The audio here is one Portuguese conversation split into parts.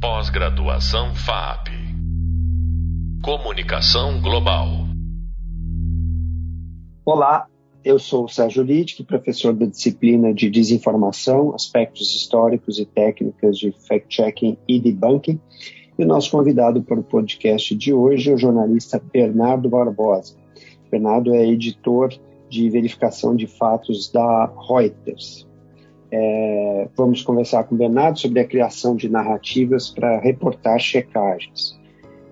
Pós-graduação FAP. Comunicação Global. Olá, eu sou o Sérgio Littke, professor da disciplina de Desinformação, Aspectos Históricos e Técnicas de Fact-Checking e Debunking. E o nosso convidado para o podcast de hoje é o jornalista Bernardo Barbosa. Bernardo é editor de verificação de fatos da Reuters. É, vamos conversar com o Bernardo sobre a criação de narrativas para reportar checagens.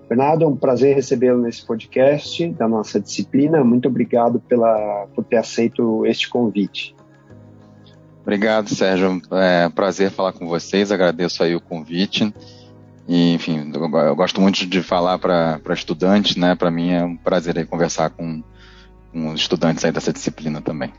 Bernardo, é um prazer recebê-lo nesse podcast da nossa disciplina. Muito obrigado pela, por ter aceito este convite. Obrigado, Sérgio. É prazer falar com vocês. Agradeço aí o convite. E, enfim, eu, gosto muito de falar para estudantes, né? Para mim é um prazer aí conversar com, com os estudantes aí dessa disciplina também.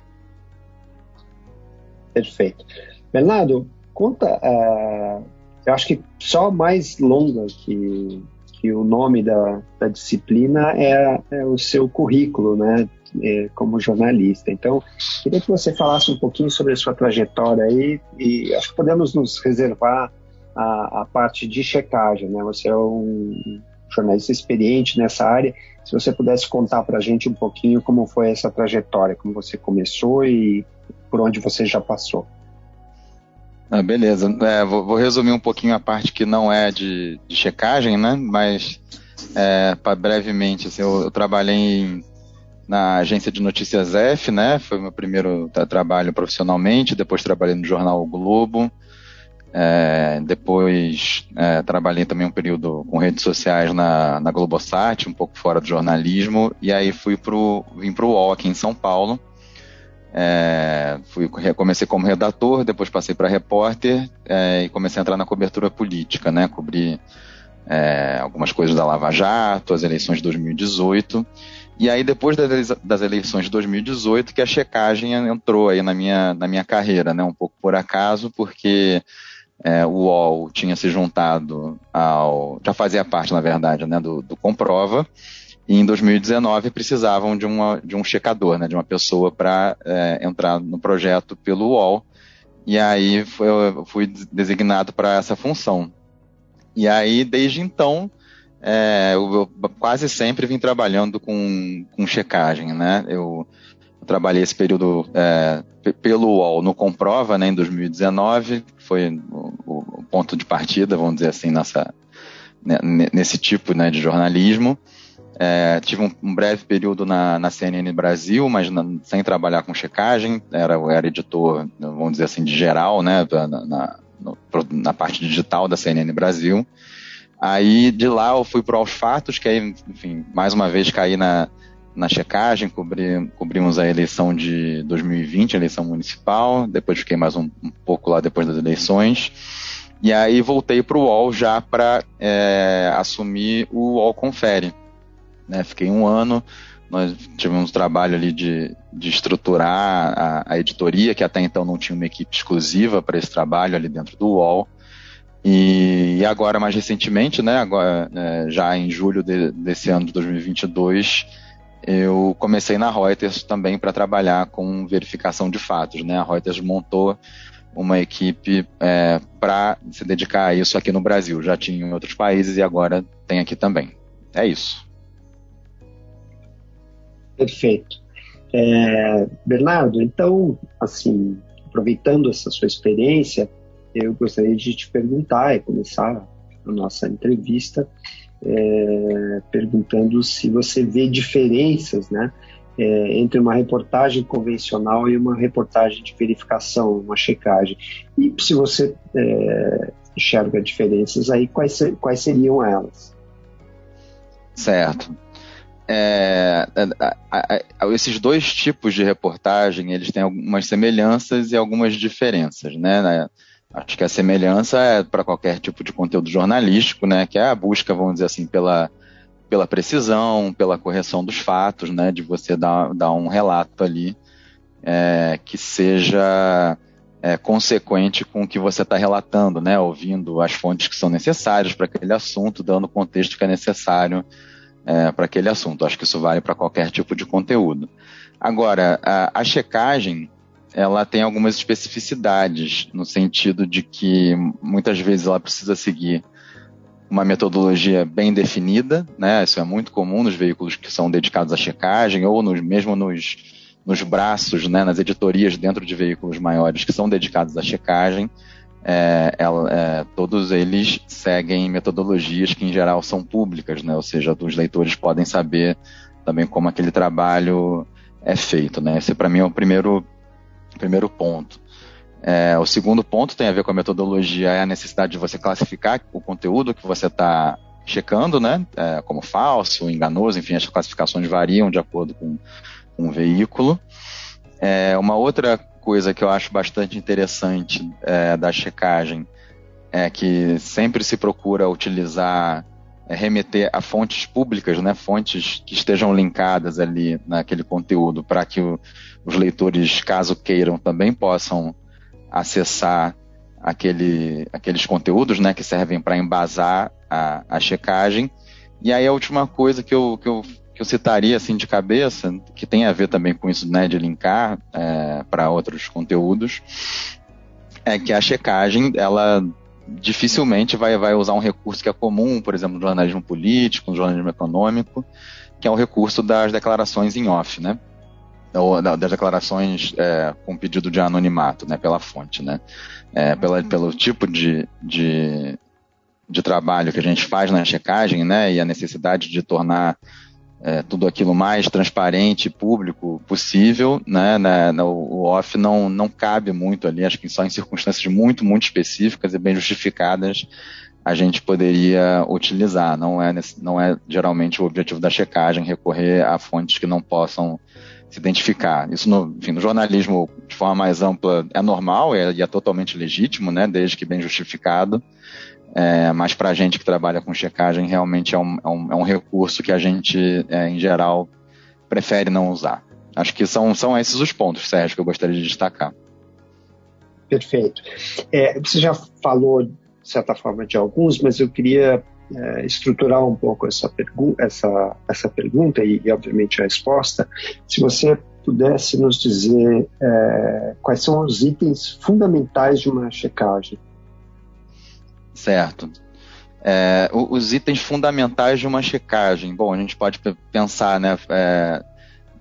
Perfeito. Bernardo, conta, uh, eu acho que só mais longa que, que o nome da, da disciplina é, é, o seu currículo, né, é, como jornalista. Então, queria que você falasse um pouquinho sobre a sua trajetória aí e acho que podemos nos reservar a, a parte de checagem, né? Você é um jornalista experiente nessa área. Se você pudesse contar para a gente um pouquinho como foi essa trajetória, como você começou e por onde você já passou. Ah, beleza. É, vou, vou, resumir um pouquinho a parte que não é de, de checagem, né? Mas, é, para brevemente, assim, eu, eu, trabalhei em, na agência de notícias F, né? Foi meu primeiro trabalho profissionalmente. Depois trabalhei no jornal o Globo. É, depois é, trabalhei também um período com redes sociais na, na Globosat, um pouco fora do jornalismo. E aí fui pro, vim para o UOL aqui em São Paulo é, fui, comecei como redator, depois passei para repórter é, e comecei a entrar na cobertura política, né? Cobri é, algumas coisas da Lava Jato, as eleições de 2018. E aí, depois das eleições de 2018, que a checagem entrou aí na minha, na minha carreira, né? Um pouco por acaso, porque é, o UOL tinha se juntado ao. já fazia parte, na verdade, né, do, do Comprova e em 2019 precisavam de, uma, de um checador, né, de uma pessoa para é, entrar no projeto pelo UOL. E aí foi, eu fui designado para essa função. E aí, desde então, é, eu, eu, quase sempre vim trabalhando com, com checagem, né? Eu, eu trabalhei esse período é, pelo UOL no Comprova, né, em 2019, foi o, o, ponto de partida, vamos dizer assim, nessa, né, nesse tipo né, de jornalismo. É, tive um, um, breve período na, na CNN Brasil, mas na, sem trabalhar com checagem. Era, era editor, vamos dizer assim, de geral, né, na, na, no, na parte digital da CNN Brasil. Aí de lá eu fui para Aos Fatos, que aí, enfim, mais uma vez caí na, na checagem, cobri, cobrimos a eleição de 2020, a eleição municipal, depois fiquei mais um, um pouco lá depois das eleições. E aí voltei para o UOL já para é, assumir o UOL Confere, né? Fiquei um ano, nós tivemos um trabalho ali de, de estruturar a, a, editoria, que até então não tinha uma equipe exclusiva para esse trabalho ali dentro do UOL. E, e agora, mais recentemente, né, agora, é, já em julho de, desse ano de 2022, eu comecei na Reuters também para trabalhar com verificação de fatos. Né? A Reuters montou uma equipe é, para se dedicar a isso aqui no Brasil. Já tinha em outros países e agora tem aqui também. É isso. Perfeito. É, Bernardo, então, assim, aproveitando essa sua experiência, eu gostaria de te perguntar e começar a nossa entrevista é, perguntando se você vê diferenças, né, é, entre uma reportagem convencional e uma reportagem de verificação, uma checagem. E se você é, enxerga diferenças aí, quais, quais seriam elas? Certo é, é esses dois tipos de reportagem eles têm algumas semelhanças e algumas diferenças, né? Acho que a semelhança é para qualquer tipo de conteúdo jornalístico, né? Que é a busca, vamos dizer assim, pela, pela precisão, pela correção dos fatos, né? De você dar, dar um relato ali é, que seja é, consequente com o que você está relatando, né? Ouvindo as fontes que são necessárias para aquele assunto, dando o contexto que é necessário é, para aquele assunto. Acho que isso vale para qualquer tipo de conteúdo. Agora, a, a, checagem ela tem algumas especificidades no sentido de que muitas vezes ela precisa seguir uma metodologia bem definida, né? Isso é muito comum nos veículos que são dedicados à checagem ou nos, mesmo nos, nos braços, né? Nas editorias dentro de veículos maiores que são dedicados à checagem. É, é, todos eles seguem metodologias que em geral são públicas, né? Ou seja, os leitores podem saber também como aquele trabalho é feito, né? Esse para mim é o primeiro primeiro ponto. É, o segundo ponto tem a ver com a metodologia, é a necessidade de você classificar o conteúdo que você está checando, né? É, como falso, enganoso, enfim, as classificações variam de acordo com, com o veículo. É, uma outra coisa que eu acho bastante interessante é, da checagem é que sempre se procura utilizar, é, remeter a fontes públicas, né? Fontes que estejam linkadas ali naquele conteúdo para que o, os leitores, caso queiram, também possam acessar aquele, aqueles conteúdos né, que servem para embasar a, a checagem. E aí a última coisa que eu, que eu, eu citaria assim de cabeça, que tem a ver também com isso né, de linkar é, para outros conteúdos, é que a checagem, ela dificilmente vai, vai usar um recurso que é comum, por exemplo, no jornalismo político, no jornalismo econômico, que é o recurso das declarações em off, né? ou das declarações é, com pedido de anonimato, né, pela fonte, né, é, pela, pelo tipo de, de, de, trabalho que a gente faz na checagem, né, e a necessidade de tornar é, tudo aquilo mais transparente e público possível, né, né, o off não, não cabe muito ali, acho que só em circunstâncias muito, muito específicas e bem justificadas a gente poderia utilizar, não é, não é geralmente o objetivo da checagem recorrer a fontes que não possam se identificar. Isso no, enfim, no jornalismo de forma mais ampla é normal é, e é totalmente legítimo, né, desde que bem justificado. É, mas para a gente que trabalha com checagem, realmente é um, é um, é um recurso que a gente, é, em geral, prefere não usar. Acho que são, são esses os pontos, Sérgio, que eu gostaria de destacar. Perfeito. É, você já falou, de certa forma, de alguns, mas eu queria é, estruturar um pouco essa, pergu essa, essa pergunta e, e, obviamente, a resposta, se você pudesse nos dizer quais são os itens fundamentais de uma checagem. Certo. É, os itens fundamentais de uma checagem. Bom, a gente pode pensar, né, é,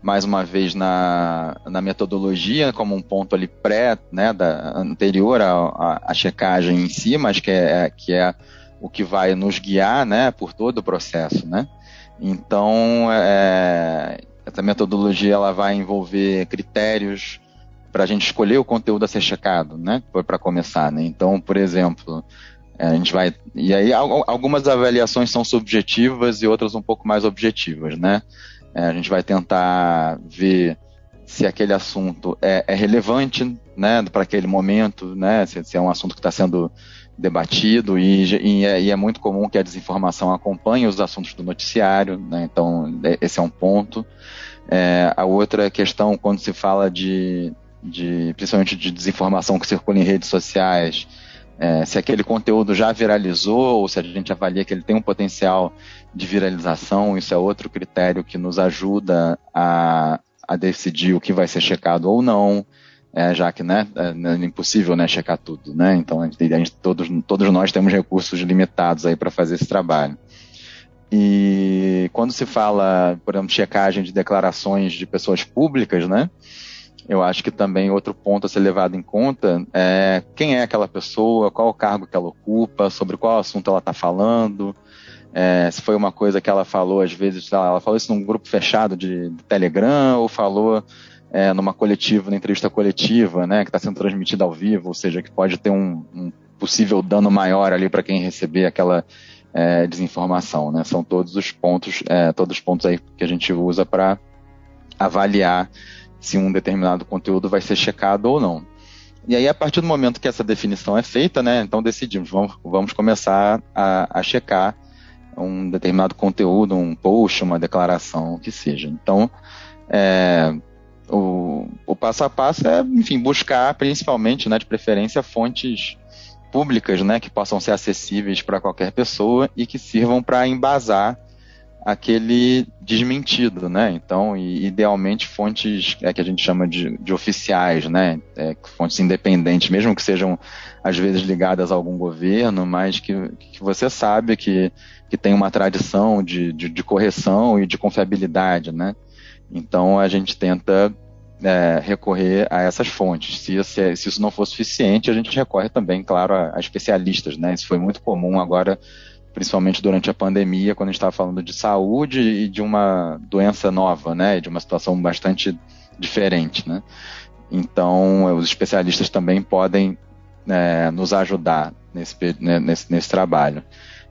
mais uma vez na, na metodologia como um ponto ali pré, né, da, anterior à, checagem em si, mas que é, que é o que vai nos guiar, né, por todo o processo, né? Então, é, essa metodologia ela vai envolver critérios para a gente escolher o conteúdo a ser checado, né? Para começar, né? Então, por exemplo, é, a gente vai e aí algumas avaliações são subjetivas e outras um pouco mais objetivas, né? É, a gente vai tentar ver se aquele assunto é, é relevante, né, para aquele momento, né? Se, se é um assunto que está sendo debatido e, e, é, e, é, muito comum que a desinformação acompanhe os assuntos do noticiário, né? então é, esse é um ponto. É, a outra questão, quando se fala de, de principalmente de desinformação que circula em redes sociais, é, se aquele conteúdo já viralizou ou se a gente avalia que ele tem um potencial de viralização, isso é outro critério que nos ajuda a, a decidir o que vai ser checado ou não é, já que né, é, é impossível né, checar tudo, né? Então a gente, a gente, todos, todos nós temos recursos limitados aí para fazer esse trabalho. E quando se fala, por exemplo, checagem de declarações de pessoas públicas, né? Eu acho que também outro ponto a ser levado em conta é quem é aquela pessoa, qual o cargo que ela ocupa, sobre qual assunto ela está falando, é, se foi uma coisa que ela falou, às vezes, ela falou isso num grupo fechado de, de Telegram ou falou é, numa coletiva, numa entrevista coletiva, né, que está sendo transmitida ao vivo, ou seja, que pode ter um, um possível dano maior ali para quem receber aquela é, desinformação, né? São todos os pontos, é, todos os pontos aí que a gente usa para avaliar se um determinado conteúdo vai ser checado ou não. E aí, a partir do momento que essa definição é feita, né, então decidimos, vamos, vamos começar a, a checar um determinado conteúdo, um post, uma declaração, o que seja. Então, é, o, o passo a passo é, enfim, buscar principalmente, né, de preferência, fontes públicas, né, que possam ser acessíveis para qualquer pessoa e que sirvam para embasar aquele desmentido, né? Então, idealmente fontes é, que a gente chama de, de oficiais, né? É, fontes independentes, mesmo que sejam às vezes ligadas a algum governo, mas que, que você sabe que, que tem uma tradição de, de, de correção e de confiabilidade, né? Então, a gente tenta é, recorrer a essas fontes. Se, se, se, isso não for suficiente, a gente recorre também, claro, a, a especialistas, né? Isso foi muito comum agora principalmente durante a pandemia, quando a gente estava falando de saúde e de uma doença nova, né, de uma situação bastante diferente, né. Então, os especialistas também podem é, nos ajudar nesse, né, nesse, nesse, trabalho.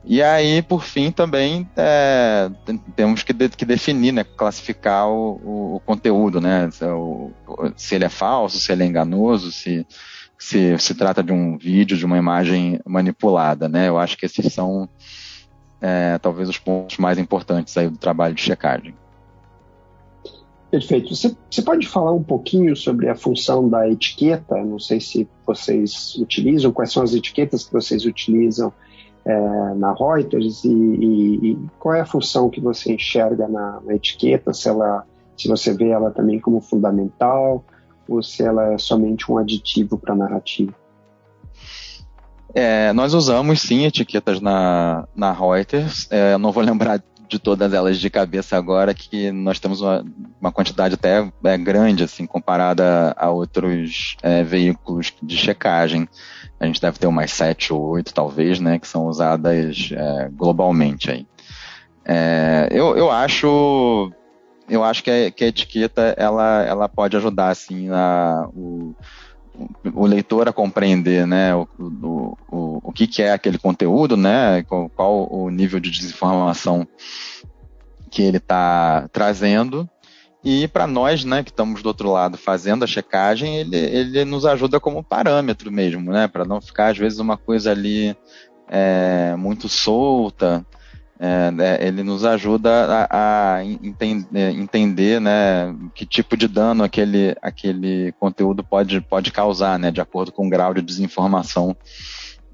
E aí, por fim, também é, temos que, de, que, definir, né, classificar o, o, o conteúdo, né, o, se ele é falso, se ele é enganoso, se, se se trata de um vídeo, de uma imagem manipulada, né? Eu acho que esses são é, talvez os pontos mais importantes aí do trabalho de checagem. Perfeito. Você, pode falar um pouquinho sobre a função da etiqueta? Não sei se vocês utilizam, quais são as etiquetas que vocês utilizam é, na Reuters e, e, e, qual é a função que você enxerga na, na etiqueta? Se, ela, se você vê ela também como fundamental? ou se ela é somente um aditivo para a narrativa? É, nós usamos sim etiquetas na, na Reuters. É, eu não vou lembrar de todas elas de cabeça agora, que nós temos uma, uma quantidade até é, grande, assim, comparada a outros é, veículos de checagem. A gente deve ter umas sete ou oito, talvez, né, que são usadas é, globalmente aí. É, eu, eu acho eu acho que a, que a etiqueta ela, ela pode ajudar assim a, o, o leitor a compreender né, o, o, o, o que, que é aquele conteúdo, né, qual, qual o nível de desinformação que ele está trazendo. E para nós, né, que estamos do outro lado fazendo a checagem, ele, ele nos ajuda como parâmetro mesmo, né, para não ficar às vezes uma coisa ali é, muito solta. É, né, ele nos ajuda a, a entender, é, entender né, que tipo de dano aquele, aquele conteúdo pode, pode causar, né, de acordo com o grau de desinformação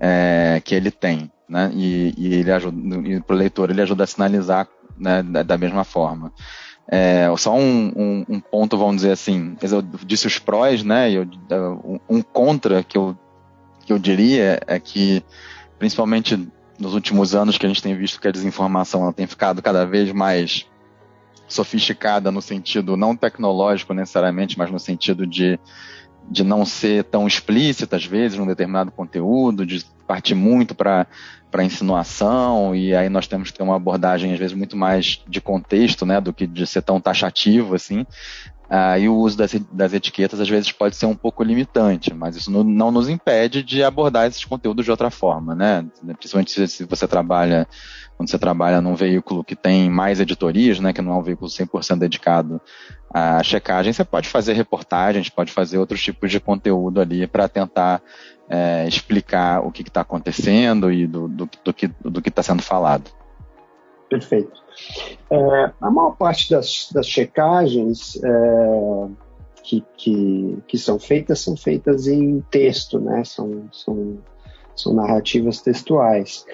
é, que ele tem. Né, e, e ele ajuda, para o leitor ele ajuda a sinalizar né, da, da mesma forma. É, só um, um, um, ponto, vamos dizer assim, eu disse os prós, né, eu, um contra que eu, que eu diria é que, principalmente nos últimos anos que a gente tem visto que a desinformação ela tem ficado cada vez mais sofisticada no sentido não tecnológico necessariamente, mas no sentido de, de não ser tão explícita às vezes num determinado conteúdo, de partir muito para insinuação e aí nós temos que ter uma abordagem às vezes muito mais de contexto, né, do que de ser tão taxativo assim. Ah, e o uso das, das, etiquetas às vezes pode ser um pouco limitante, mas isso não, não, nos impede de abordar esses conteúdos de outra forma, né? Principalmente se, se, você trabalha, quando você trabalha num veículo que tem mais editorias, né? Que não é um veículo 100% dedicado à checagem, você pode fazer reportagens, pode fazer outros tipos de conteúdo ali para tentar é, explicar o que está acontecendo e do, do, do que está sendo falado. Perfeito. É, a maior parte das, das checagens é, que, que, que, são feitas são feitas em texto, né? São, são, são narrativas textuais.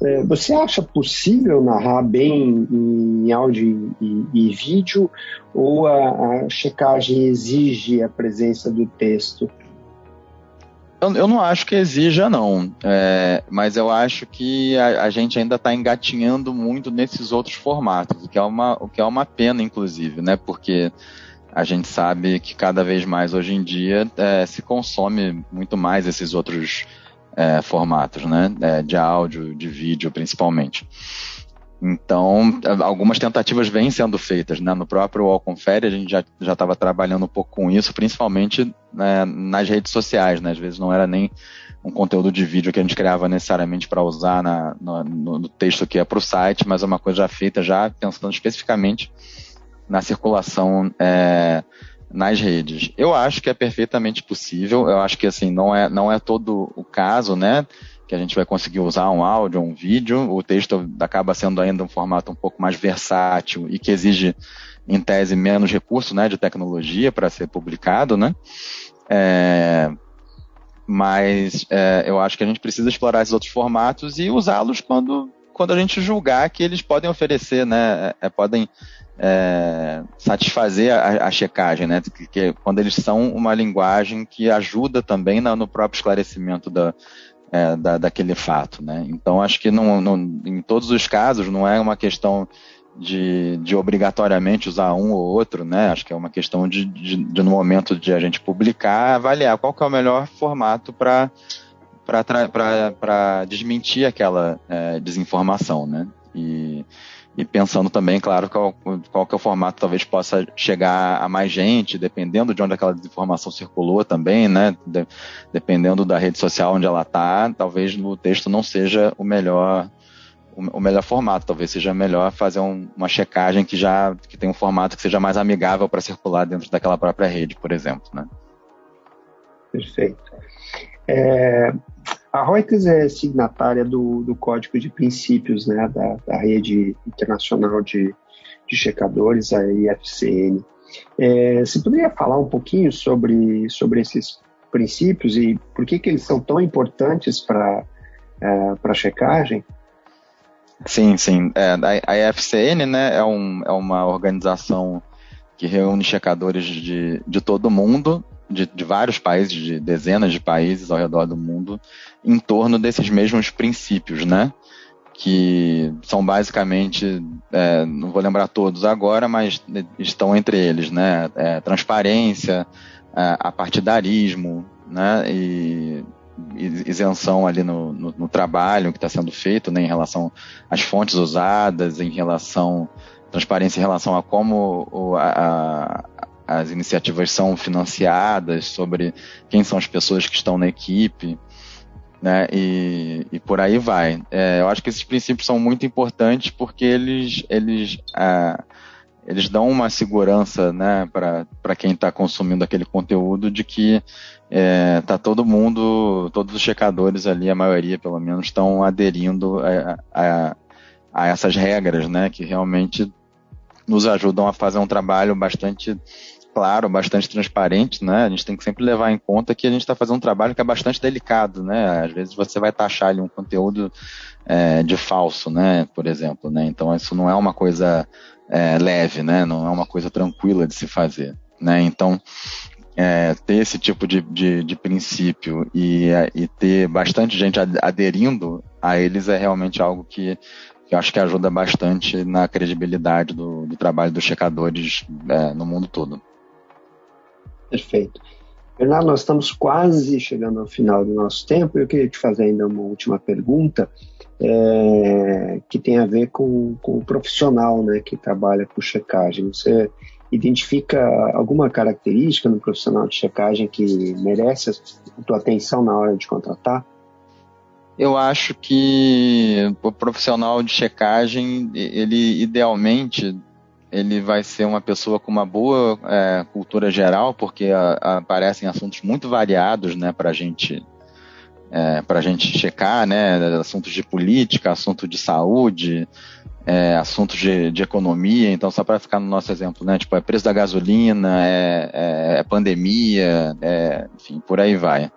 É, você acha possível narrar bem em áudio e, e vídeo ou a, a checagem exige a presença do texto? Eu, eu, não acho que exija, não. É, mas eu acho que a, a gente ainda está engatinhando muito nesses outros formatos, o que é uma, o que é uma pena, inclusive, né? Porque a gente sabe que cada vez mais hoje em dia é, se consome muito mais esses outros é, formatos, né? É, de áudio, de vídeo, principalmente. Então, algumas tentativas vêm sendo feitas, né? No próprio All a gente já estava trabalhando um pouco com isso, principalmente né, nas redes sociais, né? Às vezes não era nem um conteúdo de vídeo que a gente criava necessariamente para usar na, no, no, texto que é para o site, mas é uma coisa já feita, já pensando especificamente na circulação é, nas redes. Eu acho que é perfeitamente possível, eu acho que assim, não é, não é todo o caso, né? Que a gente vai conseguir usar um áudio, um vídeo. O texto acaba sendo ainda um formato um pouco mais versátil e que exige, em tese, menos recurso né, de tecnologia para ser publicado, né? É, mas é, eu acho que a gente precisa explorar esses outros formatos e usá-los quando, quando a gente julgar que eles podem oferecer, né, é, podem é, satisfazer a, a, checagem, né, que, que, quando eles são uma linguagem que ajuda também na, no próprio esclarecimento da, é, da, daquele fato, né. Então acho que não, não, em todos os casos não é uma questão de, de, obrigatoriamente usar um ou outro, né? Acho que é uma questão de, de, de no momento de a gente publicar, avaliar qual que é o melhor formato para para desmentir aquela é, desinformação, né? E, e pensando também, claro, qual, qual que é o formato talvez possa chegar a mais gente, dependendo de onde aquela desinformação circulou também, né? De, dependendo da rede social onde ela está, talvez o texto não seja o melhor o, melhor formato. Talvez seja melhor fazer um, uma checagem que já que tem um formato que seja mais amigável para circular dentro daquela própria rede, por exemplo, né? Perfeito. É, a Reuters é signatária do, do Código de Princípios né, da, da rede internacional de, de checadores, a IFCN. É, você poderia falar um pouquinho sobre, sobre esses princípios e por que, que eles são tão importantes para é, a checagem? Sim, sim. É, a IFCN né, é, um, é uma organização que reúne checadores de, de todo o mundo, de, de vários países, de dezenas de países ao redor do mundo, em torno desses mesmos princípios, né? Que são basicamente, é, não vou lembrar todos agora, mas estão entre eles, né? É, transparência, é, apartidarismo, né? E isenção ali no, no, no trabalho que está sendo feito, né, em relação às fontes usadas, em relação transparência em relação a como o, a, as iniciativas são financiadas, sobre quem são as pessoas que estão na equipe, né, e, e por aí vai. É, eu acho que esses princípios são muito importantes porque eles, eles ah, eles dão uma segurança né, para quem está consumindo aquele conteúdo de que é, tá todo mundo, todos os checadores ali, a maioria pelo menos, estão aderindo a, a, a, essas regras, né, que realmente nos ajudam a fazer um trabalho bastante claro, bastante transparente, né? A gente tem que sempre levar em conta que a gente está fazendo um trabalho que é bastante delicado, né? Às vezes você vai taxar ali um conteúdo é, de falso, né? Por exemplo, né? Então isso não é uma coisa é, leve, né? Não é uma coisa tranquila de se fazer, né? Então, é, ter esse tipo de, de, de princípio e, e, ter bastante gente aderindo a eles é realmente algo que, que eu acho que ajuda bastante na credibilidade do, do trabalho dos checadores é, no mundo todo. Perfeito. Bernardo, nós estamos quase chegando ao final do nosso tempo. Eu queria te fazer ainda uma última pergunta é, que tem a ver com, com o profissional né, que trabalha com checagem. Você identifica alguma característica no profissional de checagem que merece a tua atenção na hora de contratar? Eu acho que o profissional de checagem, ele idealmente ele vai ser uma pessoa com uma boa é, cultura geral, porque a, a, aparecem assuntos muito variados, né, para gente é, para a gente checar, né, assuntos de política, assunto de saúde, é, assuntos de, de, economia. Então, só para ficar no nosso exemplo, né, tipo, é preço da gasolina, é, é, é pandemia, é, enfim, por aí vai.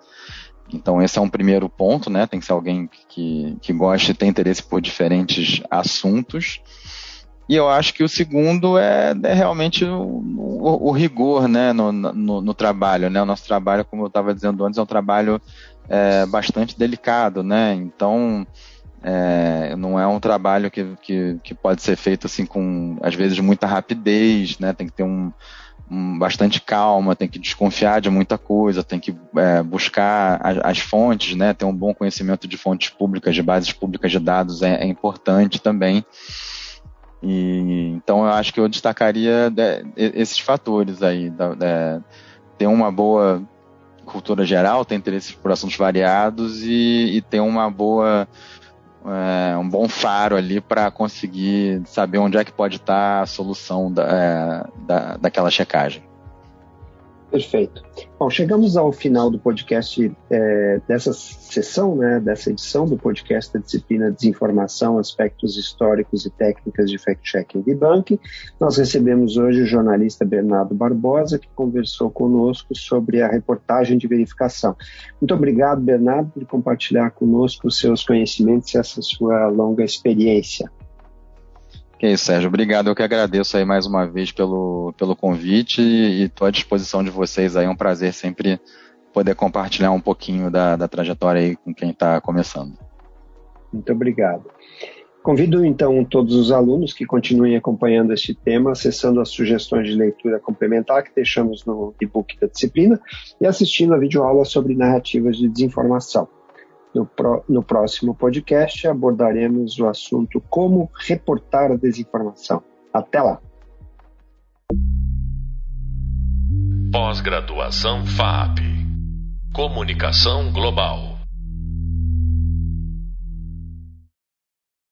Então, esse é um primeiro ponto, né, tem que ser alguém que, que goste e tem interesse por diferentes assuntos. E eu acho que o segundo é, é realmente o, o, o, rigor né, no, no, no, trabalho. Né? O nosso trabalho, como eu estava dizendo antes, é um trabalho é, bastante delicado. Né? Então, é, não é um trabalho que, que, que, pode ser feito assim com, às vezes, muita rapidez, né? tem que ter um, um bastante calma, tem que desconfiar de muita coisa, tem que é, buscar as, as, fontes, né? ter um bom conhecimento de fontes públicas, de bases públicas de dados é, é importante também. E, então eu acho que eu destacaria de, esses fatores aí, da, de, ter uma boa cultura geral, ter interesse por assuntos variados e, e ter uma boa é, um bom faro ali para conseguir saber onde é que pode estar tá a solução da, é, da, daquela checagem. Perfeito. Bom, chegamos ao final do podcast é, dessa sessão, né, dessa edição do podcast da disciplina Desinformação, Aspectos Históricos e Técnicas de Fact-Checking e Debunking. Nós recebemos hoje o jornalista Bernardo Barbosa, que conversou conosco sobre a reportagem de verificação. Muito obrigado, Bernardo, por compartilhar conosco os seus conhecimentos e essa sua longa experiência. É isso, Sérgio. Obrigado. Eu que agradeço aí mais uma vez pelo, pelo convite e estou à disposição de vocês aí. É um prazer sempre poder compartilhar um pouquinho da, da trajetória aí com quem está começando. Muito obrigado. Convido então todos os alunos que continuem acompanhando este tema, acessando as sugestões de leitura complementar que deixamos no e-book da disciplina e assistindo a videoaula sobre narrativas de desinformação. No, pro, no próximo podcast abordaremos o assunto como reportar a desinformação. Até lá! Pós-graduação FAP Comunicação Global